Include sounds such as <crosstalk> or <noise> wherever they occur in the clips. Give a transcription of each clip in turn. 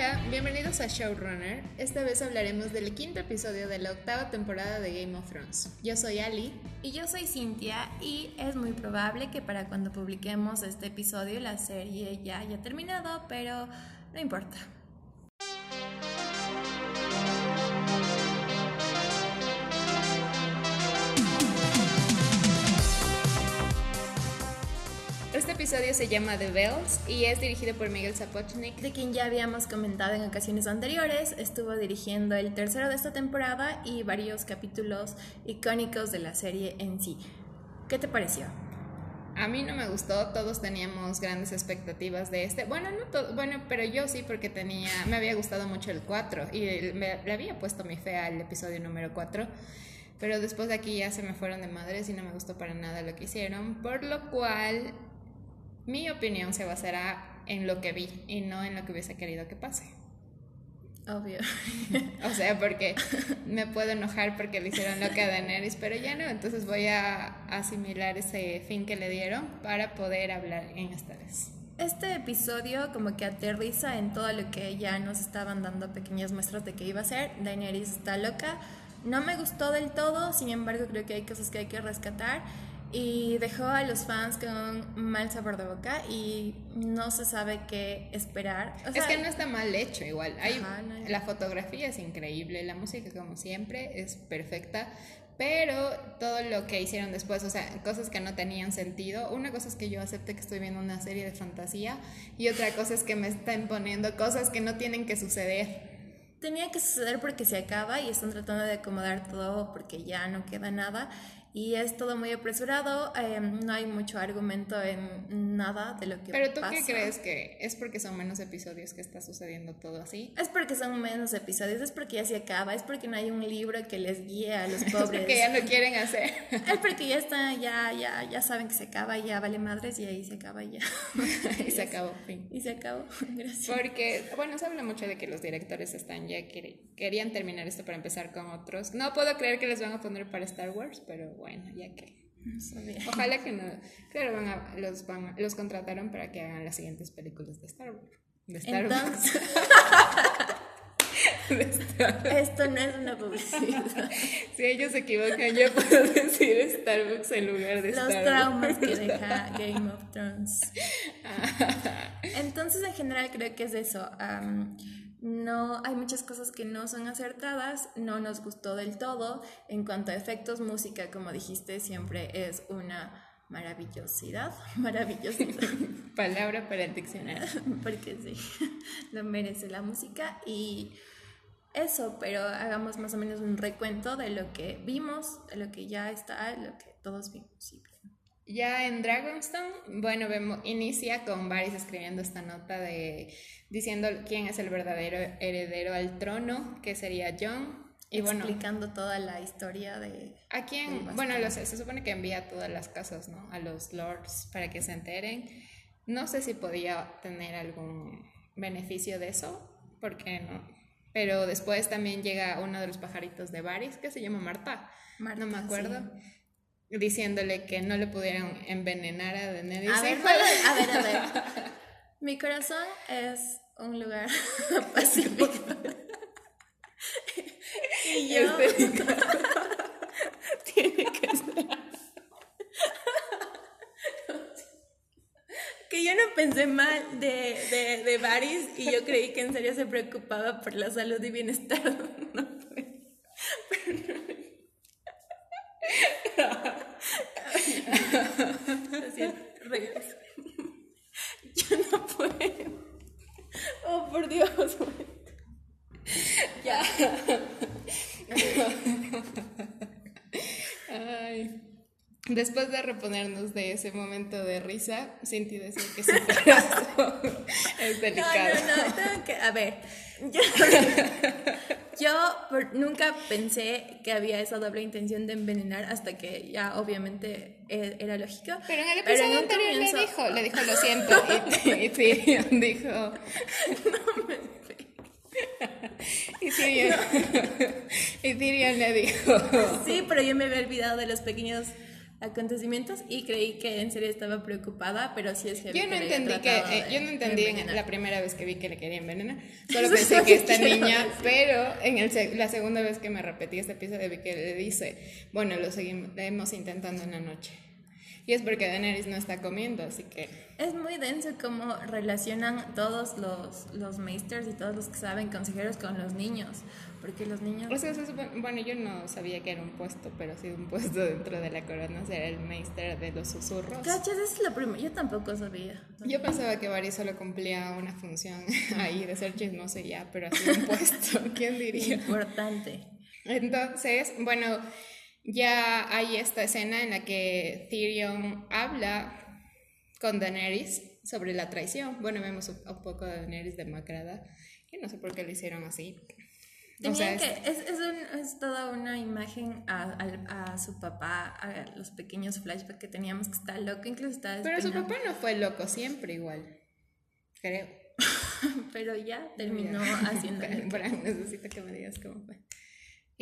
Hola, bienvenidos a Showrunner. Esta vez hablaremos del quinto episodio de la octava temporada de Game of Thrones. Yo soy Ali. Y yo soy Cintia y es muy probable que para cuando publiquemos este episodio la serie ya haya terminado, pero no importa. Episodio se llama The Bells y es dirigido por Miguel Sapochnik. De quien ya habíamos comentado en ocasiones anteriores, estuvo dirigiendo el tercero de esta temporada y varios capítulos icónicos de la serie en sí. ¿Qué te pareció? A mí no me gustó, todos teníamos grandes expectativas de este. Bueno, no todo, bueno, pero yo sí porque tenía, me había gustado mucho el 4 y me, le había puesto mi fe al episodio número 4. Pero después de aquí ya se me fueron de madres y no me gustó para nada lo que hicieron, por lo cual mi opinión se basará en lo que vi y no en lo que hubiese querido que pase. Obvio. <laughs> o sea, porque me puedo enojar porque le hicieron lo que a Daenerys, pero ya no, entonces voy a asimilar ese fin que le dieron para poder hablar en esta vez. Este episodio como que aterriza en todo lo que ya nos estaban dando pequeñas muestras de que iba a ser. Daenerys está loca. No me gustó del todo, sin embargo creo que hay cosas que hay que rescatar y dejó a los fans con mal sabor de boca y no se sabe qué esperar. es que no está mal hecho igual. Hay, La fotografía es increíble, la música como siempre es perfecta, pero todo lo que hicieron después, o sea, cosas que no tenían sentido. Una cosa es que yo acepte que estoy viendo una serie de fantasía y otra cosa es que me están poniendo cosas que no tienen que suceder tenía que suceder porque se acaba y están tratando de acomodar todo porque ya no queda nada y es todo muy apresurado, em, no hay mucho argumento en nada de lo que Pero tú qué crees que es porque son menos episodios que está sucediendo todo así? Es porque son menos episodios, es porque ya se acaba, es porque no hay un libro que les guíe a los pobres. <laughs> es porque ya no quieren hacer. es porque ya está, ya, ya, ya saben que se acaba, ya vale madres y ahí se acaba ya. <laughs> y se <laughs> acabó, fin. Y se acabó, gracias. Porque, bueno, se habla mucho de que los directores están ya, querían terminar esto para empezar con otros. No puedo creer que les van a poner para Star Wars, pero bueno, ya que. Ojalá que no. Claro, van a, los, van, los contrataron para que hagan las siguientes películas de Star Wars. <laughs> De Star Wars. Esto no es una publicidad. Si ellos se equivocan, yo puedo decir Starbucks en lugar de Los Los traumas que deja Game of Thrones. <laughs> Entonces, en general, creo que es eso no hay muchas cosas que no son acertadas, no nos gustó del todo. En cuanto a efectos, música, como dijiste, siempre es una maravillosidad, <laughs> maravillosidad. <laughs> Palabra para el diccionario. <laughs> Porque sí, lo merece la música y eso, pero hagamos más o menos un recuento de lo que vimos, de lo que ya está, lo que todos vimos. Ya en Dragonstone, bueno, vemos, inicia con Varys escribiendo esta nota de diciendo quién es el verdadero heredero al trono, que sería John. Y bueno, explicando toda la historia de... ¿A quién? Bueno, lo sé, se supone que envía a todas las casas, ¿no? A los lords para que se enteren. No sé si podía tener algún beneficio de eso, porque no. Pero después también llega uno de los pajaritos de Varys, que se llama Marta. no me acuerdo diciéndole que no le pudieran envenenar a Daenerys. A ver, <laughs> a ver, a ver. Mi corazón es un lugar <laughs> pacífico. y yo... <laughs> Tiene que ser... que yo no pensé mal de, de, de Varys y yo creí que en serio se preocupaba por la salud y bienestar. No, Así regreso. <laughs> Yo no puedo. Oh, por Dios. Ya. <laughs> Ay. Después de reponernos de ese momento de risa, sentí decir que su corazón <laughs> es delicado. No, no, no, tengo que, a ver, yo, <laughs> yo nunca pensé que había esa doble intención de envenenar hasta que ya obviamente e, era lógico. Pero en el episodio anterior le dijo, le dijo lo siento y, <laughs> Tyrion dijo... No me y Tyrion, y Tyrion le dijo... Sí, pero yo me había olvidado de los pequeños acontecimientos y creí que en serio estaba preocupada, pero sí es que yo no entendí que eh, yo no entendí en la primera vez que vi que le querían envenenar. <laughs> Solo pensé que esta niña, pero en el, la segunda vez que me repetí este episodio vi que le dice, bueno, lo seguimos intentando en la noche. Y es porque Daenerys no está comiendo, así que... Es muy denso cómo relacionan todos los, los meisters y todos los que saben consejeros con los niños. Porque los niños... O sea, bueno, yo no sabía que era un puesto, pero sí un puesto <laughs> dentro de la corona, ser el meister de los susurros. Cachas, es la primera. Yo tampoco sabía. Yo pensaba que Varys solo cumplía una función <laughs> ahí de ser chismoso y ya, pero así un puesto, <laughs> ¿quién diría? Importante. Entonces, bueno ya hay esta escena en la que Tyrion habla con Daenerys sobre la traición. Bueno, vemos un poco de Daenerys demacrada. Yo no sé por qué lo hicieron así. O sea, es, que es, es, toda una imagen a, a, su papá, a los pequeños flashbacks que teníamos que está loco, incluso está Pero su papá no fue loco siempre igual, creo. <laughs> Pero ya terminó <laughs> haciendo... necesito que me digas cómo fue.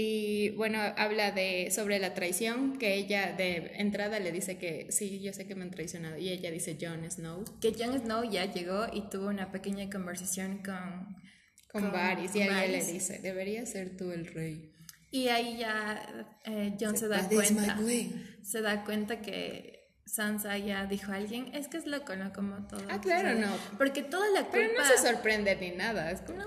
Y bueno, habla de sobre la traición, que ella de entrada le dice que sí, yo sé que me han traicionado. Y ella dice Jon Snow. Que Jon Snow ya llegó y tuvo una pequeña conversación con... Con, Varys. Y ella le dice, debería ser tú el rey. Y ahí ya eh, Jon se, da cuenta. Se da cuenta que Sansa ya dijo a alguien, es que es loco, ¿no? Como todo. Ah, claro, no. Porque toda la culpa... Pero no se sorprende ni nada. Es como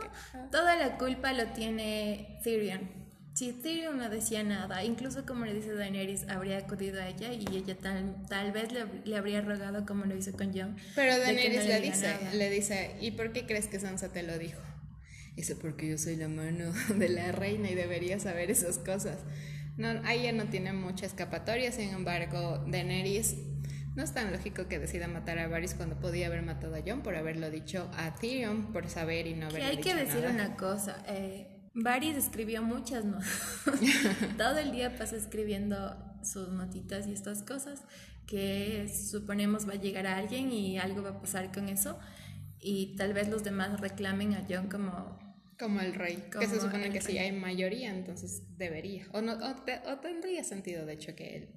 Toda la culpa lo tiene Tyrion si Tyrion no decía nada, incluso como le dice Daenerys, habría acudido a ella y ella tal, tal vez le, habría rogado como lo hizo con Jon. Pero Daenerys le, dice, le dice, ¿y por qué crees que Sansa te lo dijo? Dice, porque yo soy la mano <laughs> de la reina y debería saber esas cosas. No, ahí ya no tiene mucha escapatoria, sin embargo, Daenerys no es tan lógico que decida matar a Varys cuando podía haber matado a Jon por haberlo dicho a Tyrion, por saber y no haberlo dicho Hay que decir una cosa, eh, Varys escribió muchas notas. <laughs> Todo el día pasa escribiendo sus notitas y estas cosas que suponemos va a llegar a alguien y algo va a pasar con eso y tal vez los demás reclamen a John como como el rey, que se supone que si hay mayoría, entonces debería, o, no, o, tendría sentido de hecho que él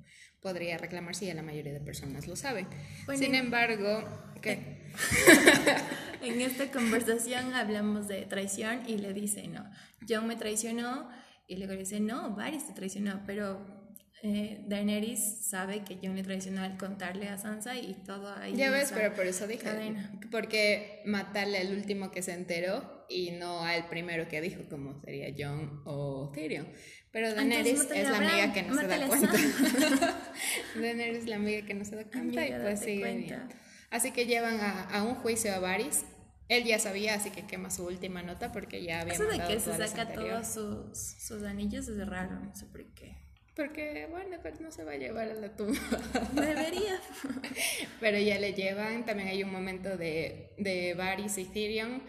podría reclamar si la mayoría de personas lo saben. Sin embargo, ¿qué? <laughs> en esta conversación hablamos de traición y le dice, no, John me traicionó y luego le dice, no, Varys te traicionó, pero eh, Daenerys sabe que John le traicionó al contarle a Sansa y todo ahí. Ya ves, pero por eso dije, porque matarle al último que se enteró y no al primero que dijo, como sería John o Tyrion. Pero <laughs> Daenerys es la amiga que no se da cuenta. Daenerys es la amiga que no se da cuenta y pues sigue Así que llevan a, a un juicio a Varys él ya sabía, así que quema su última nota porque ya había Eso de que se saca todos sus, sus, anillos es raro, no sé por qué. Porque, bueno, pues no se va a llevar a la tumba. <laughs> Debería. Pero ya le llevan. También hay un momento de, de Varys y Tyrion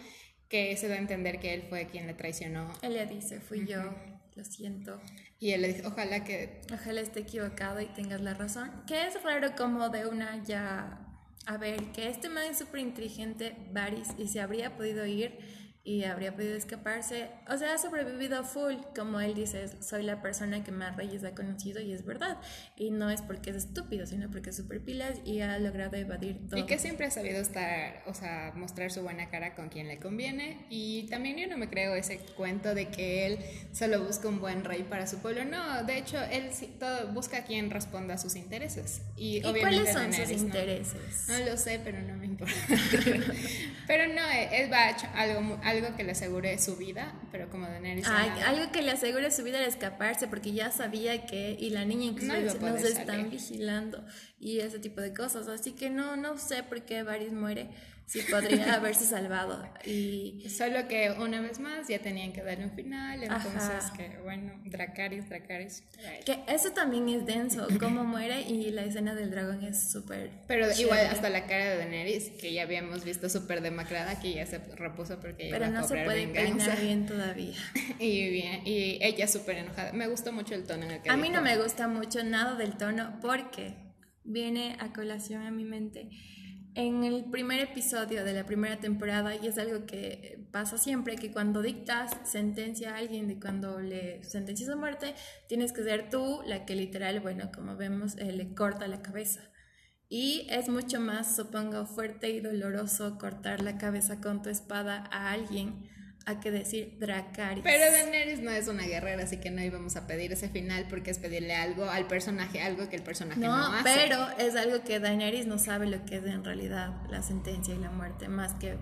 que se da a entender que él fue quien le traicionó. Él le dice, fui yo, lo siento. Y él le dice, ojalá que... Ojalá esté equivocado y tengas la razón. Que es raro como de una ya a ver, que este man es súper inteligente, Varys, y se habría podido ir y habría podido escaparse. O sea, ha sobrevivido full, como él dice, soy la persona que más reyes ha conocido y es verdad. Y no es porque es estúpido, sino porque es súper pilas y ha logrado evadir todo. Y que siempre ha sabido estar, o sea, mostrar su buena cara con quien le conviene. Y también yo no me creo ese cuento de que él solo busca un buen rey para su pueblo. No, de hecho, él todo, busca a quien responda a sus intereses. ¿Y, cuáles son sus intereses? No, lo sé, pero no me importa. <laughs> pero no, él va a algo, algo algo que le asegure su vida, pero como Daenerys... algo que le asegure su vida al escaparse, porque ya sabía que, y la niña incluso nos están vigilando y ese tipo de cosas, así que no, no sé por qué Varys muere sí podría haberse salvado. Y solo que una vez más ya tenían que darle un final, entonces que bueno, Dracaris, Dracaris. Que eso también es denso, cómo muere y la escena del dragón es súper Pero igual hasta la cara de Daenerys, que ya habíamos visto súper demacrada, que ya se repuso porque Pero no se puede peinar <laughs> bien todavía. y bien, y ella súper enojada. Me gustó mucho el tono en el que A mí no me gusta mucho nada del tono porque viene a colación a mi mente en el primer episodio de la primera temporada, y es algo que pasa siempre, que cuando dictas sentencia a alguien, de cuando le sentencias a muerte, tienes que ser tú la que literal, bueno, como vemos, eh, le corta la cabeza. Y es mucho más, supongo, fuerte y doloroso cortar la cabeza con tu espada a alguien a que decir Dracarys. Pero Daenerys no es una guerrera, así que no íbamos a pedir ese final porque es pedirle algo al personaje, algo que el personaje no, no hace. pero es algo que Daenerys no sabe lo que es en realidad la sentencia y la muerte, más que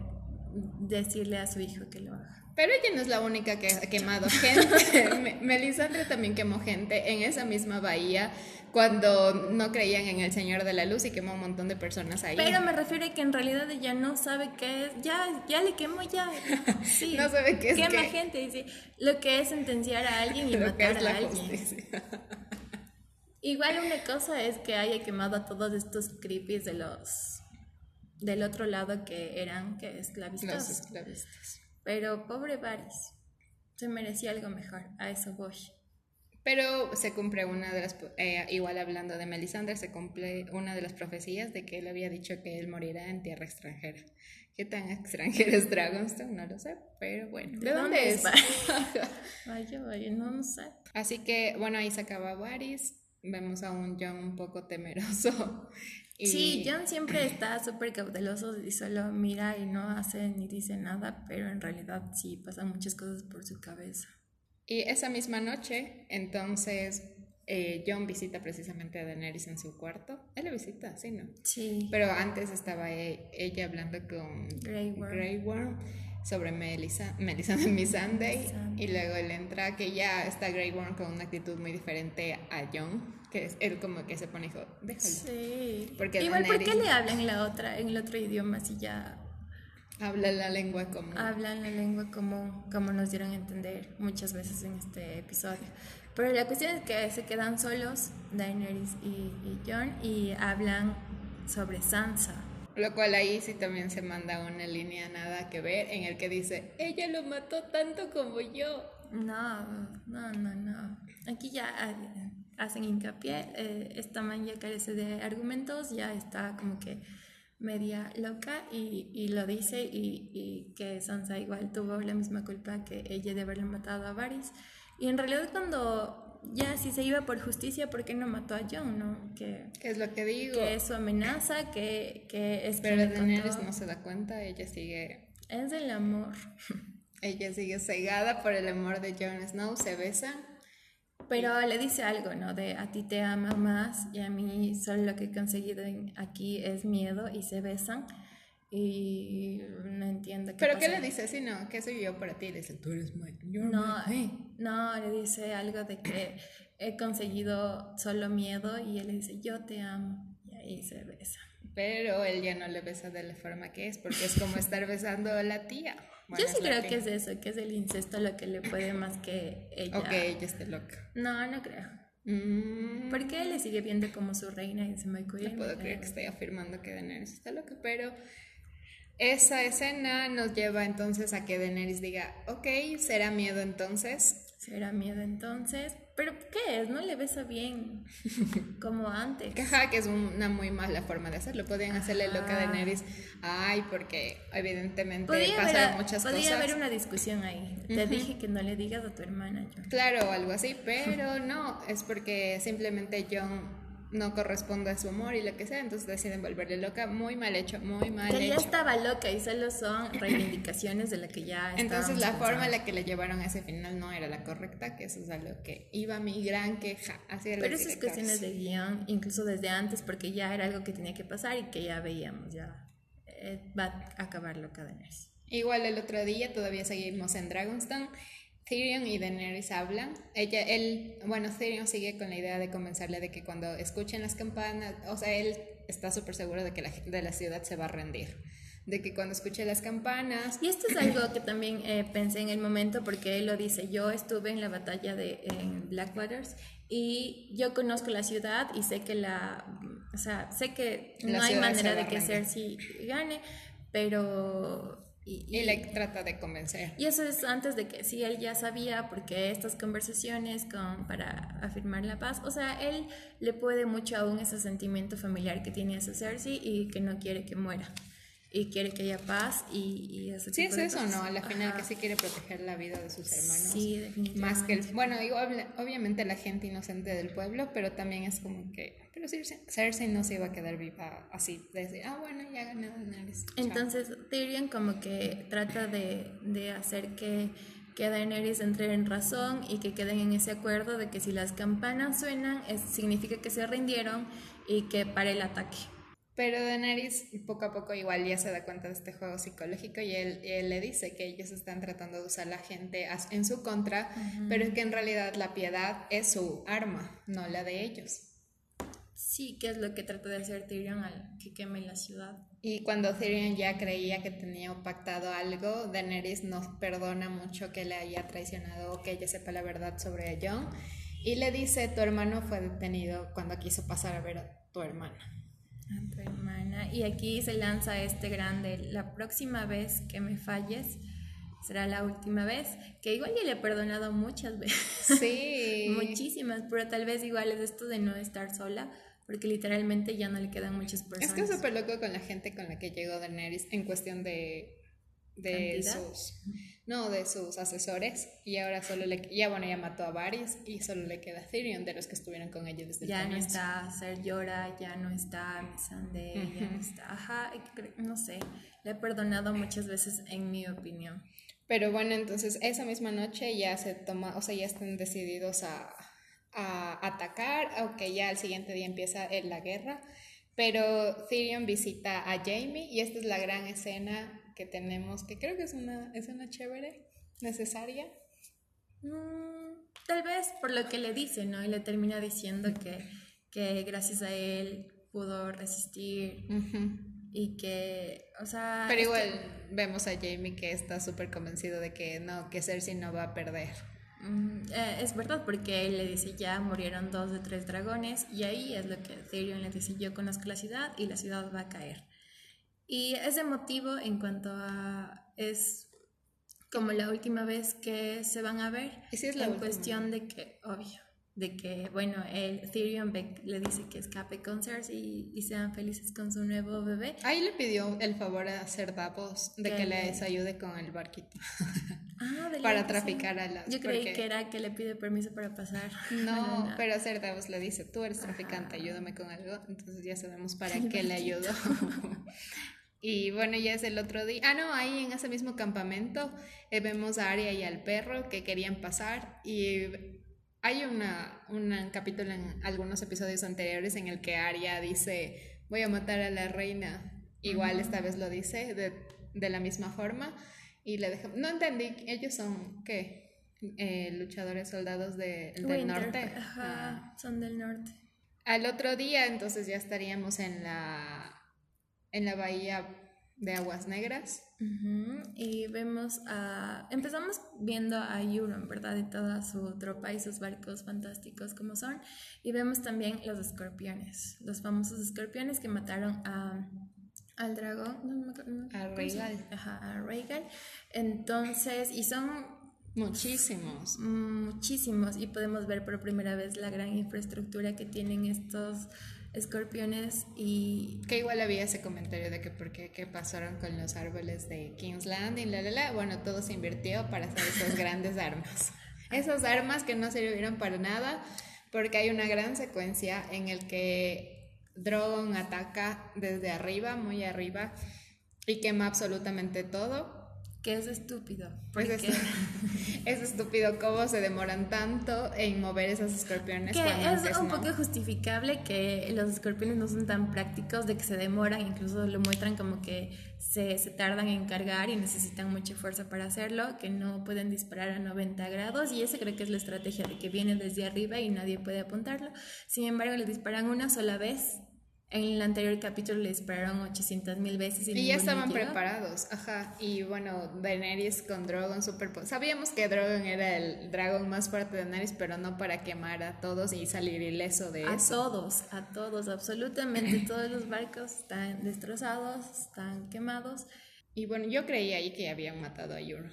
decirle a su hijo que lo haga. Pero ella no es la única que ha quemado gente. <laughs> Melisandre también quemó gente en esa misma bahía cuando no creían en el Señor de la Luz y quemó un montón de personas ahí. Pero me refiero a que en realidad ella no sabe qué es. Ya, ya le quemó ya. <laughs> Sí. no sabe qué es. Quema gente. Dice, lo que es sentenciar a alguien y matar a alguien. Igual una cosa es que haya quemado a todos estos creepies de los del otro lado que eran que esclavistas. Los esclavistas. Pero pobre Varys, se merecía algo mejor, a eso voy. Pero se cumple una de las, eh, igual hablando de Melisandre, se cumple una de las profecías de que él había dicho que él morirá en tierra extranjera. ¿Qué tan extranjera es Dragonstone? No lo sé, pero bueno. ¿De, dónde, es? <laughs> vaya, vaya, no, no sé. Así que, bueno, ahí se acaba Varys. Vemos a un John un poco temeroso <laughs> Sí, John siempre está súper cauteloso y solo mira y no hace ni dice nada, pero en realidad sí pasan muchas cosas por su cabeza. Y esa misma noche, entonces, eh, John visita precisamente a Daenerys en su cuarto. Él la visita, sí, ¿no? Sí. Pero antes estaba e, ella hablando con Grey Worm, sobre Melissa, Melissa <laughs> Miss Sunday. Y luego él entra, que ya está Grey Worm con una actitud muy diferente a John que es, él como que se pone hijo, déjalo. Sí. Porque Igual, ¿por qué le hablan en la otra, en el otro idioma si ya habla la lengua común? Hablan la lengua común, como nos dieron a entender muchas veces en este episodio. Pero la cuestión es que se quedan solos Daenerys y, y John y hablan sobre Sansa. Lo cual ahí sí también se manda una línea nada que ver en el que dice, ella lo mató tanto como yo. No, no, no, no. Aquí ya hacen hincapié, eh, esta man ya carece de argumentos, ya está como que media loca y, y lo dice y, y, que Sansa igual tuvo la misma culpa que ella de haberle matado a Varys. Y en realidad cuando ya si se iba por justicia, ¿por qué no mató a Jon? No? Que, ¿Qué es lo que digo? Que es su amenaza, que, que es... Pero Daenerys no se da cuenta, ella sigue... Es el amor. ella sigue cegada por el amor de Jon Snow, se besan pero le dice algo, ¿no? De a ti te ama más y a mí solo lo que he conseguido aquí es miedo y se besan. Y no entiendo qué ¿Pero qué le dice? Sí, no, ¿qué soy yo para ti? Le dice, tú eres muy... No, no, le dice algo de que he conseguido solo miedo y él le dice, yo te amo. Y ahí se besa. Pero él ya no le besa de la forma que es, porque es como estar besando a la tía. Yo sí creo que es eso, que es el incesto lo que le puede más que ella. O que ella esté loca. No, no creo. Mm. Porque él le sigue viendo como su reina y se me cuida. No puedo creer que esté afirmando que Daenerys está loca, pero esa escena nos lleva entonces a que Daenerys diga, ok, será miedo entonces. Será miedo entonces, ¿Pero qué es? ¿No le besa bien? <laughs> Como antes. Ajá, que es una muy mala forma de hacerlo. Podrían hacerle loca de Neris. Ay, porque evidentemente pasan muchas cosas. Podría haber una discusión ahí. Te dije que no le digas a tu hermana. John. Claro, algo así. <laughs> Pero no, es porque simplemente John no corresponde a su amor y lo que sea, entonces deciden volverle loca, muy mal hecho, muy mal que hecho. ya estaba loca y solo son reivindicaciones de la que ya <laughs> Entonces la forma en la que le llevaron a ese final no era la correcta, que eso es algo que iba mi gran queja. Así Pero esas cuestiones de guion, incluso desde antes, porque ya era algo que tenía que pasar y que ya veíamos, ya eh, va a acabar loca de Nurse. Igual el otro día todavía seguimos en Dragonstone Tyrion y Daenerys hablan. Ella, él, bueno, Tyrion sigue con la idea de convencerle de que cuando escuchen las campanas, o sea, él está súper seguro de que la gente de la ciudad se va a rendir. De que cuando escuche las campanas. Y esto es algo que también eh, pensé en el momento, porque él lo dice. Yo estuve en la batalla de en Blackwaters y yo conozco la ciudad y sé que la. O sea, sé que no hay manera de que Cersei gane, pero Y, le trata de convencer. Y eso es antes de que sí, él ya sabía, porque estas conversaciones con, para afirmar la paz, o sea, él le puede mucho aún ese sentimiento familiar que tiene hacia Cersei y que no quiere que muera y quiere que haya paz y, y ese Sí, es eso, ¿no? A la final que sí quiere proteger la vida de sus hermanos. Sí, definitivamente. Más que el... Bueno, digo, obviamente la gente inocente del pueblo, pero también es como que... Pero Cersei no se iba a quedar viva así, de decir, ah, bueno, ya gané Daenerys. Entonces, Tyrion como que trata de, de hacer que que Daenerys entre en razón y que queden en ese acuerdo de que si las campanas suenan, es, significa que se rindieron y que pare el ataque. Pero Daenerys poco a poco igual ya se da cuenta de este juego psicológico y él, él le dice que ellos están tratando de usar la gente en su contra, pero es que en realidad la piedad es su arma, no la de ellos. Sí, que es lo que trata de hacer Tyrion al que queme la ciudad. Y cuando Tyrion ya creía que tenía pactado algo, Daenerys nos perdona mucho que le haya traicionado o que ella sepa la verdad sobre Jon y le dice, tu hermano fue detenido cuando quiso pasar a ver a tu hermana. A tu hermana. Y aquí se lanza este grande, la próxima vez que me falles será la última vez, que igual ya le he perdonado muchas <laughs> veces. Sí. Muchísimas, pero tal vez igual es esto de no estar sola, porque literalmente ya no le quedan muchas personas. Es que es súper loco con la gente con la que llegó Daenerys en cuestión de, de sus no de sus asesores y ahora solo le ya bueno ya mató a varios y solo le queda Tyrion de los que estuvieron con ella desde ya el no está Ser Llora ya no está Missandei ya no está ajá no sé le he perdonado muchas veces en mi opinión. Pero bueno entonces esa misma noche ya se toma o sea ya están decididos a, a atacar aunque ya al siguiente día empieza la guerra pero Tyrion visita a Jamie y esta es la gran escena que tenemos, que creo que es una, es una chévere, necesaria. Mm, tal vez por lo que le dice, ¿no? Y le termina diciendo que, que gracias a él pudo resistir y que, o sea... Pero igual vemos a Jamie que está súper convencido de que no, que Cersei no va a perder. Mm, eh, es verdad, porque él le dice ya murieron dos de tres dragones y ahí es lo que Tyrion le dice yo conozco la ciudad y la ciudad va a caer. Y es emotivo en cuanto a... es como la última vez que se van a ver. Y es la en cuestión de que, obvio, de que, bueno, el Tyrion le dice que escape con Cersei y, sean felices con su nuevo bebé. Ahí le pidió el favor a hacer Davos de que les ayude con el barquito. Ah, <laughs> para traficar a las. Yo creí que era que le pide permiso para pasar. <laughs> No, pero hacer Davos le dice, tú eres traficante, ayúdame con algo. Entonces ya sabemos para qué le ayudó. <laughs> y bueno, ya es el otro día. Ah, no, ahí en ese mismo campamento eh, vemos a Aria y al perro que querían pasar y hay una, un capítulo en algunos episodios anteriores en el que Aria dice, voy a matar a la reina. Igual esta vez lo dice de, de la misma forma y le dejamos. No entendí, ellos son, ¿qué? Eh, luchadores soldados de, del norte. Ajá, ah. son del norte. Al otro día, entonces ya estaríamos en la, en la bahía de Aguas Negras. Y vemos a. Empezamos viendo a Euron, ¿verdad? Y toda su tropa y sus barcos fantásticos como son. Y vemos también los escorpiones, los famosos escorpiones que mataron a al dragón, no, a Rhaegal. Ajá, a Rhaegal. Entonces, y son muchísimos. Muchísimos. Y podemos ver por primera vez la gran infraestructura que tienen estos escorpiones y... Que igual había ese comentario de que por qué, qué pasaron con los árboles de King's Landing, la, la, la. Bueno, todo se invirtió para hacer esas <laughs> grandes armas. Esas armas que no sirvieron para nada porque hay una gran secuencia en el que Drogon ataca desde arriba, muy arriba, y quema absolutamente todo. Que es estúpido. Es, <laughs> es, estúpido cómo se demoran tanto en mover esos escorpiones. Que es un poco justificable que los escorpiones no son tan prácticos, de que se demoran, incluso lo muestran como que se, se, tardan en cargar y necesitan mucha fuerza para hacerlo, que no pueden disparar a 90 grados y esa creo que es la estrategia de que vienen desde arriba y nadie puede apuntarlo. Sin embargo, le disparan una sola vez en el anterior capítulo le dispararon 800 mil veces. Y, ya estaban preparados, ajá. Y bueno, Daenerys con Drogon super... Sabíamos que Drogon era el dragón más fuerte de Daenerys, pero no para quemar a todos y salir ileso de eso. A todos, a todos, absolutamente <laughs> todos los barcos están destrozados, están quemados. Y bueno, yo creía ahí que habían matado a Yuro.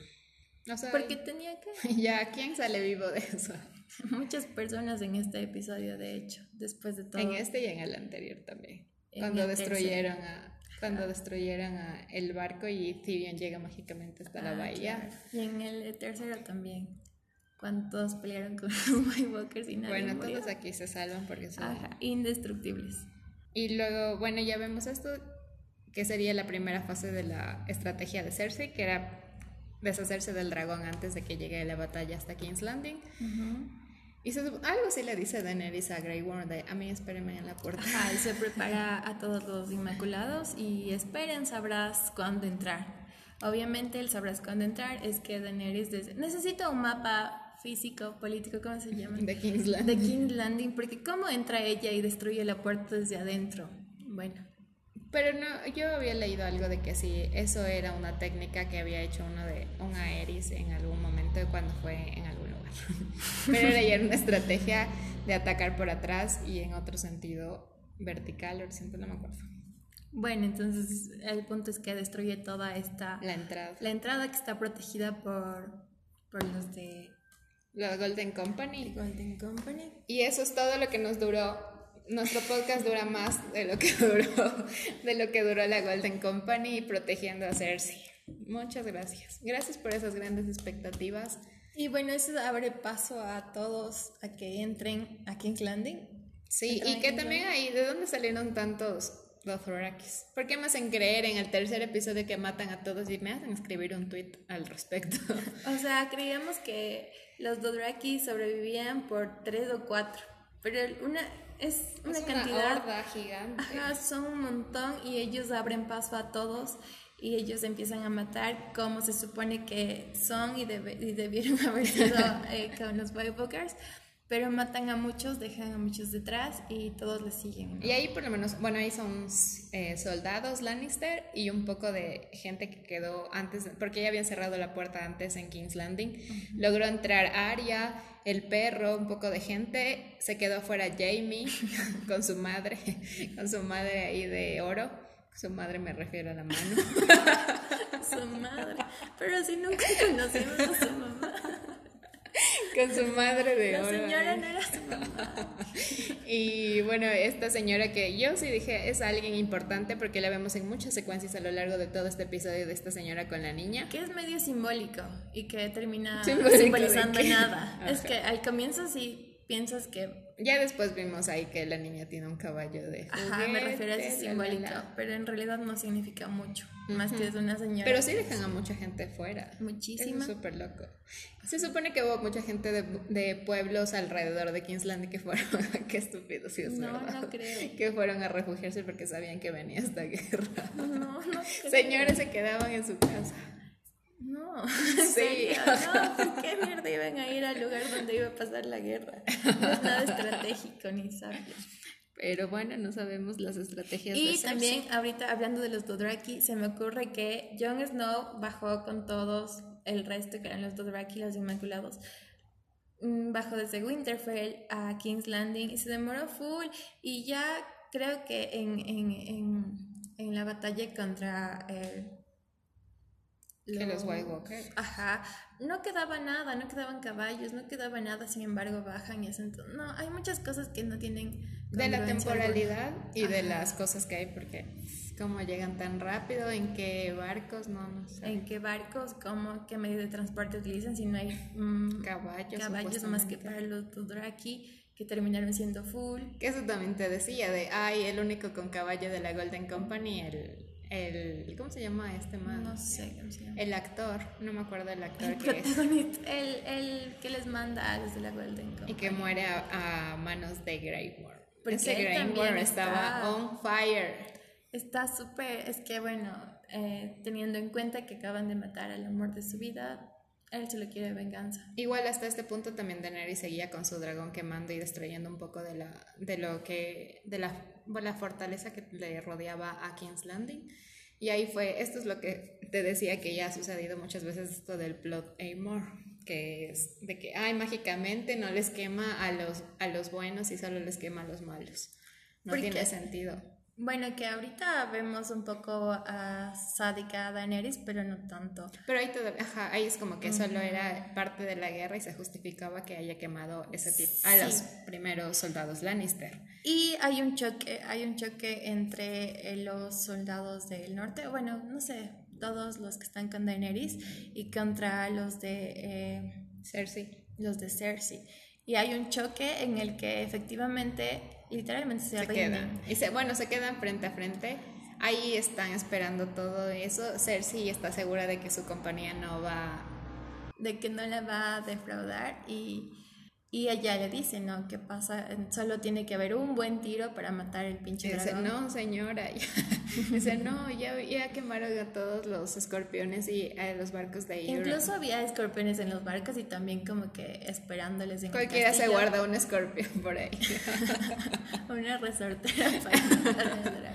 O sea, Porque tenía que. <laughs> Ya, ¿quién sale vivo de eso? <laughs> Muchas personas en este episodio, de hecho, después de todo. En este y en el anterior también. cuando destruyeron a cuando destruyeron a el barco y Tyrion llega mágicamente hasta la ah, bahía. Y en el tercero también. Cuando todos pelearon con los <laughs> White Walkers y nadie Bueno, todos aquí se salvan porque son indestructibles. Y luego, bueno, ya vemos esto, que sería la primera fase de la estrategia de Cersei, que era deshacerse del dragón antes de que llegue la batalla hasta King's Landing. Y algo sí le dice Daenerys a Grey Worm de a mí espérenme en la puerta. Ajá, y se <laughs> prepara a todos los inmaculados y esperen, sabrás cuándo entrar. Obviamente el sabrás cuándo entrar es que Daenerys dice, necesito un mapa físico, político, ¿cómo se llama? De King's Landing. De King's Landing, porque ¿cómo entra ella y destruye la puerta desde adentro? Bueno. Pero no, yo había leído algo de que sí, eso era una técnica que había hecho uno de un Aerys en algún momento cuando fue en algún <laughs> Pero era una estrategia de atacar por atrás y en otro sentido vertical, horizontal, no me acuerdo. Bueno, entonces el punto es que destruye toda esta... La entrada. La entrada que está protegida por, por los de... La Golden Company. Golden Company. Y eso es todo lo que nos duró. Nuestro podcast dura más de lo que <laughs> duró, de lo que duró la Golden Company protegiendo a Cersei. Muchas gracias. Gracias por esas grandes expectativas. Y bueno, eso abre paso a todos a que entren a King's Landing. Sí, y que también ahí, ¿de dónde salieron tantos Dothrakis? ¿Por qué me hacen creer en el tercer episodio que matan a todos y me hacen escribir un tweet al respecto? <laughs> O sea, creíamos que los Dothraki sobrevivían por tres o cuatro, pero una es una, es una cantidad gigante. Ajá, son un montón y ellos abren paso a todos y ellos empiezan a matar como se supone que son y, debieron <laughs> haber sido eh, con los White pero matan a muchos, dejan a muchos detrás y todos les siguen. Y ahí por lo menos, bueno, ahí son eh, soldados Lannister y un poco de gente que quedó antes, porque ya habían cerrado la puerta antes en King's Landing. Logró entrar Arya, el perro, un poco de gente, se quedó afuera Jamie <laughs> con su madre, con su madre ahí de oro. Su madre me refiero a la mano. <laughs> su madre. Pero si nunca conocimos a su mamá. <laughs> Con su madre de La señora no era su mamá. <laughs> Y bueno, esta señora que yo sí dije es alguien importante porque la vemos en muchas secuencias a lo largo de todo este episodio de esta señora con la niña. Que es medio simbólico y que termina simbolizando nada. <laughs> Es que al comienzo sí piensas que ya después vimos ahí que la niña tiene un caballo de Ajá, me refiero a ese simbólico, pero en realidad no significa mucho, más que es una señora. Pero sí dejan a mucha gente fuera. Muchísima. Es súper loco. Se supone que hubo mucha gente de, de pueblos alrededor de Kingsland que fueron, <laughs> qué estúpido si es no, verdad. No, creo. Que fueron a refugiarse porque sabían que venía esta <laughs> guerra. No, no. Señores se quedaban en su casa. No, <laughs> sí. No, ¿por qué mierda iban a ir al lugar donde iba a pasar la guerra? No es nada estratégico ni sabio. Pero bueno, no sabemos las estrategias y también, ahorita hablando de los Dothraki, se me ocurre que Jon Snow bajó con todos el resto, que eran los Dothraki, los Inmaculados, mm, bajó desde Winterfell a King's Landing y se demoró full. Y ya creo que en, en, en, en la batalla contra... Que los White Walkers. Ajá. No quedaba nada, no quedaban caballos, no quedaba nada, sin embargo bajan y hacen todo. No, hay muchas cosas que no tienen. De la temporalidad y de las cosas que hay, porque cómo llegan tan rápido, en qué barcos, no, no sé. En qué barcos, cómo, qué medio de transporte utilizan, si no hay mm, caballos. Caballos más que para los Tudraki que terminaron siendo full. Que eso también te decía, de, ay, el único con caballo de la Golden Company, el el ¿cómo se llama este man? No sé cómo se llama. El actor, no me acuerdo del actor el que es. El, el que les manda a los de la Golden Company. Y que muere a, manos de Grey Worm. Porque Ese Grey Worm estaba on fire. Está súper, es que bueno, eh, teniendo en cuenta que acaban de matar al amor de su vida, él se lo quiere venganza. Igual hasta este punto también Daenerys seguía con su dragón quemando y destruyendo un poco de la de lo que de la, la fortaleza que le rodeaba a King's Landing. Y ahí fue, esto es lo que te decía que ya ha sucedido muchas veces esto del plot Amor, que es de que ay mágicamente no les quema a los a los buenos y solo les quema a los malos. No tiene sentido. Bueno, que ahorita vemos un poco a sádica a Daenerys, pero no tanto. Pero ahí, todo, ajá, ahí es como que solo era parte de la guerra y se justificaba que haya quemado ese tipo a Sí. los primeros soldados Lannister. Y hay un choque, hay un choque entre eh, los soldados del norte, bueno, no sé, todos los que están con Daenerys y contra los de eh, Cersei. los de Cersei. Y hay un choque en el que efectivamente, literalmente se, Se quedan. Y se, bueno, se quedan frente a frente. Ahí están esperando todo eso. Cersei está segura de que su compañía no va de que no la va a defraudar y, y ella le dice, ¿no? ¿Qué pasa? Solo tiene que haber un buen tiro para matar el pinche Y dice, dragón. no, señora. <laughs> ya". Dice, no, ya, ya quemaron a todos los escorpiones y a los barcos de Euron. Incluso había escorpiones en los barcos y también como que esperándoles en Cualquiera se guarda un escorpión por ahí. <laughs> Una resortera para matar al dragón.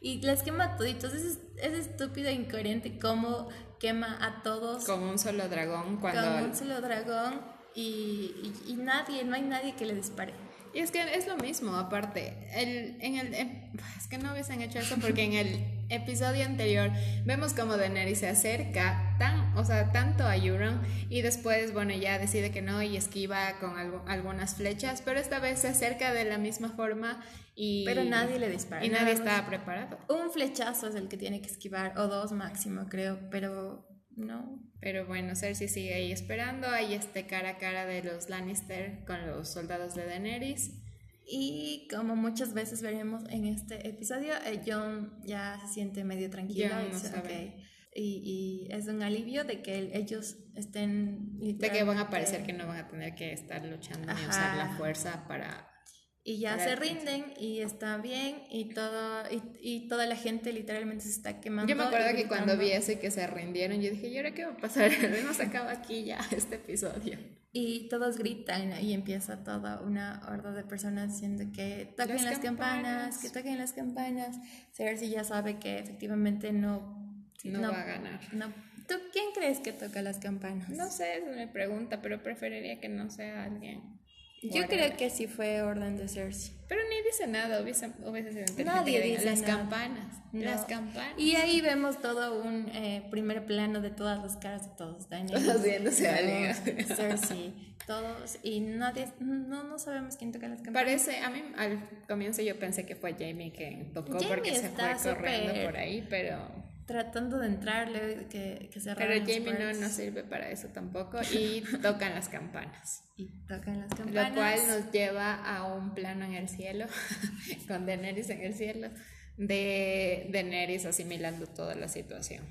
Y las quema toditos. Es, es estúpido e incoherente cómo quema a todos Como un solo dragón cuando... con un solo dragón y, y- y nadie, no hay nadie que le dispare. Y es que es lo mismo, aparte. El, en el, em- <laughs> es que no hubiesen hecho eso porque en el episodio anterior vemos como Daenerys se acerca tan, o sea, tanto a Euron y después, bueno, ya decide que no y esquiva con algo- algunas flechas, pero esta vez se acerca de la misma forma y... Pero nadie le dispara. Y nadie estaba preparado. Un flechazo es el que tiene que esquivar, o dos máximo, creo, pero no. Pero bueno, Cersei sigue ahí esperando. Hay este cara a cara de los Lannister con los soldados de Daenerys. Y como muchas veces veremos en este episodio, eh, John ya se siente medio tranquilo. No dice, sabe. "Ok". Y, y es un alivio de que el- ellos estén De que van a parecer que no van a tener que estar luchando ni Ajá. usar la fuerza para Y ya se rinden y está bien y todo y, y toda la gente literalmente se está quemando. Yo me acuerdo que cuando vi eso y que se rindieron, yo dije, ¿y ahora qué va a pasar? <laughs> Hemos acabado aquí ya este episodio. Y todos gritan y empieza toda una horda de personas diciendo que toquen Las las, campanas. campanas. que toquen las campanas. Cersei ya sabe que efectivamente no... No, va a ganar. no. ¿Tú quién crees que toca las campanas? No sé, es mi pregunta, pero preferiría que no sea alguien. Yo Whatever. creo que sí fue orden de Cersei. Pero ni dice nada, hubiese, hubiese Nadie dice Las nada. campanas, No. las campanas. Y ahí vemos todo un eh, primer plano de todas las caras de todos. Daenerys, <laughs> Todos viéndose a. Cersei, todos. Y nadie, no, no sabemos quién toca las campanas. Parece, a mí al comienzo yo pensé que fue Jamie quien tocó Jamie porque se fue corriendo súper- por ahí, pero, Tratando de entrarle, que, que se pero Jamie no, ports. no sirve para eso tampoco y <laughs> tocan las campanas. Y tocan las campanas. Lo cual nos lleva a un plano en el cielo, <laughs> con Daenerys en el cielo, de Daenerys asimilando toda la situación.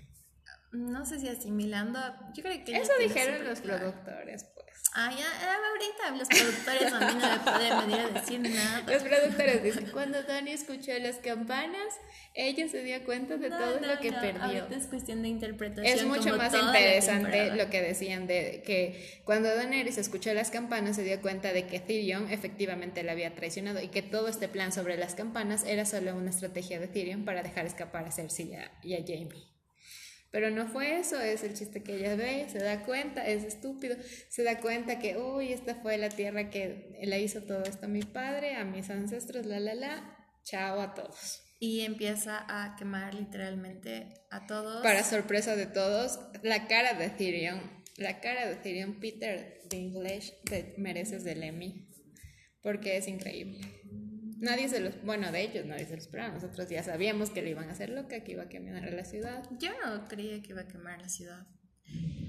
No sé si asimilando. Yo creo que. Eso dijeron los claro. productores, pues. Ah, ya, ah, ahorita los productores a mí no me pueden venir a decir nada. Los productores dicen, cuando Dani escuchó las campanas, ella se dio cuenta de No, todo no, lo que no, perdió. Ahorita es cuestión de interpretación. Es mucho más interesante lo que decían de que cuando Daenerys escuchó las campanas se dio cuenta de que Tyrion efectivamente la había traicionado y que todo este plan sobre las campanas era solo una estrategia de Tyrion para dejar escapar a Cersei y a, y a Jaime. Pero no fue eso, es el chiste que ella ve, se da cuenta, es estúpido, se da cuenta que, uy, esta fue la tierra que le hizo todo esto a mi padre, a mis ancestros, la, la, la, chao a todos. Y empieza a quemar literalmente a todos. Para sorpresa de todos, la cara de Tyrion, la cara de Tyrion Peter Dinklage, te mereces del Emmy, porque es increíble. Nadie se los, bueno, de ellos nadie se lo esperaba, nosotros ya sabíamos que le iban a hacer loca, que iba a quemar la ciudad. Yo no creía que iba a quemar la ciudad.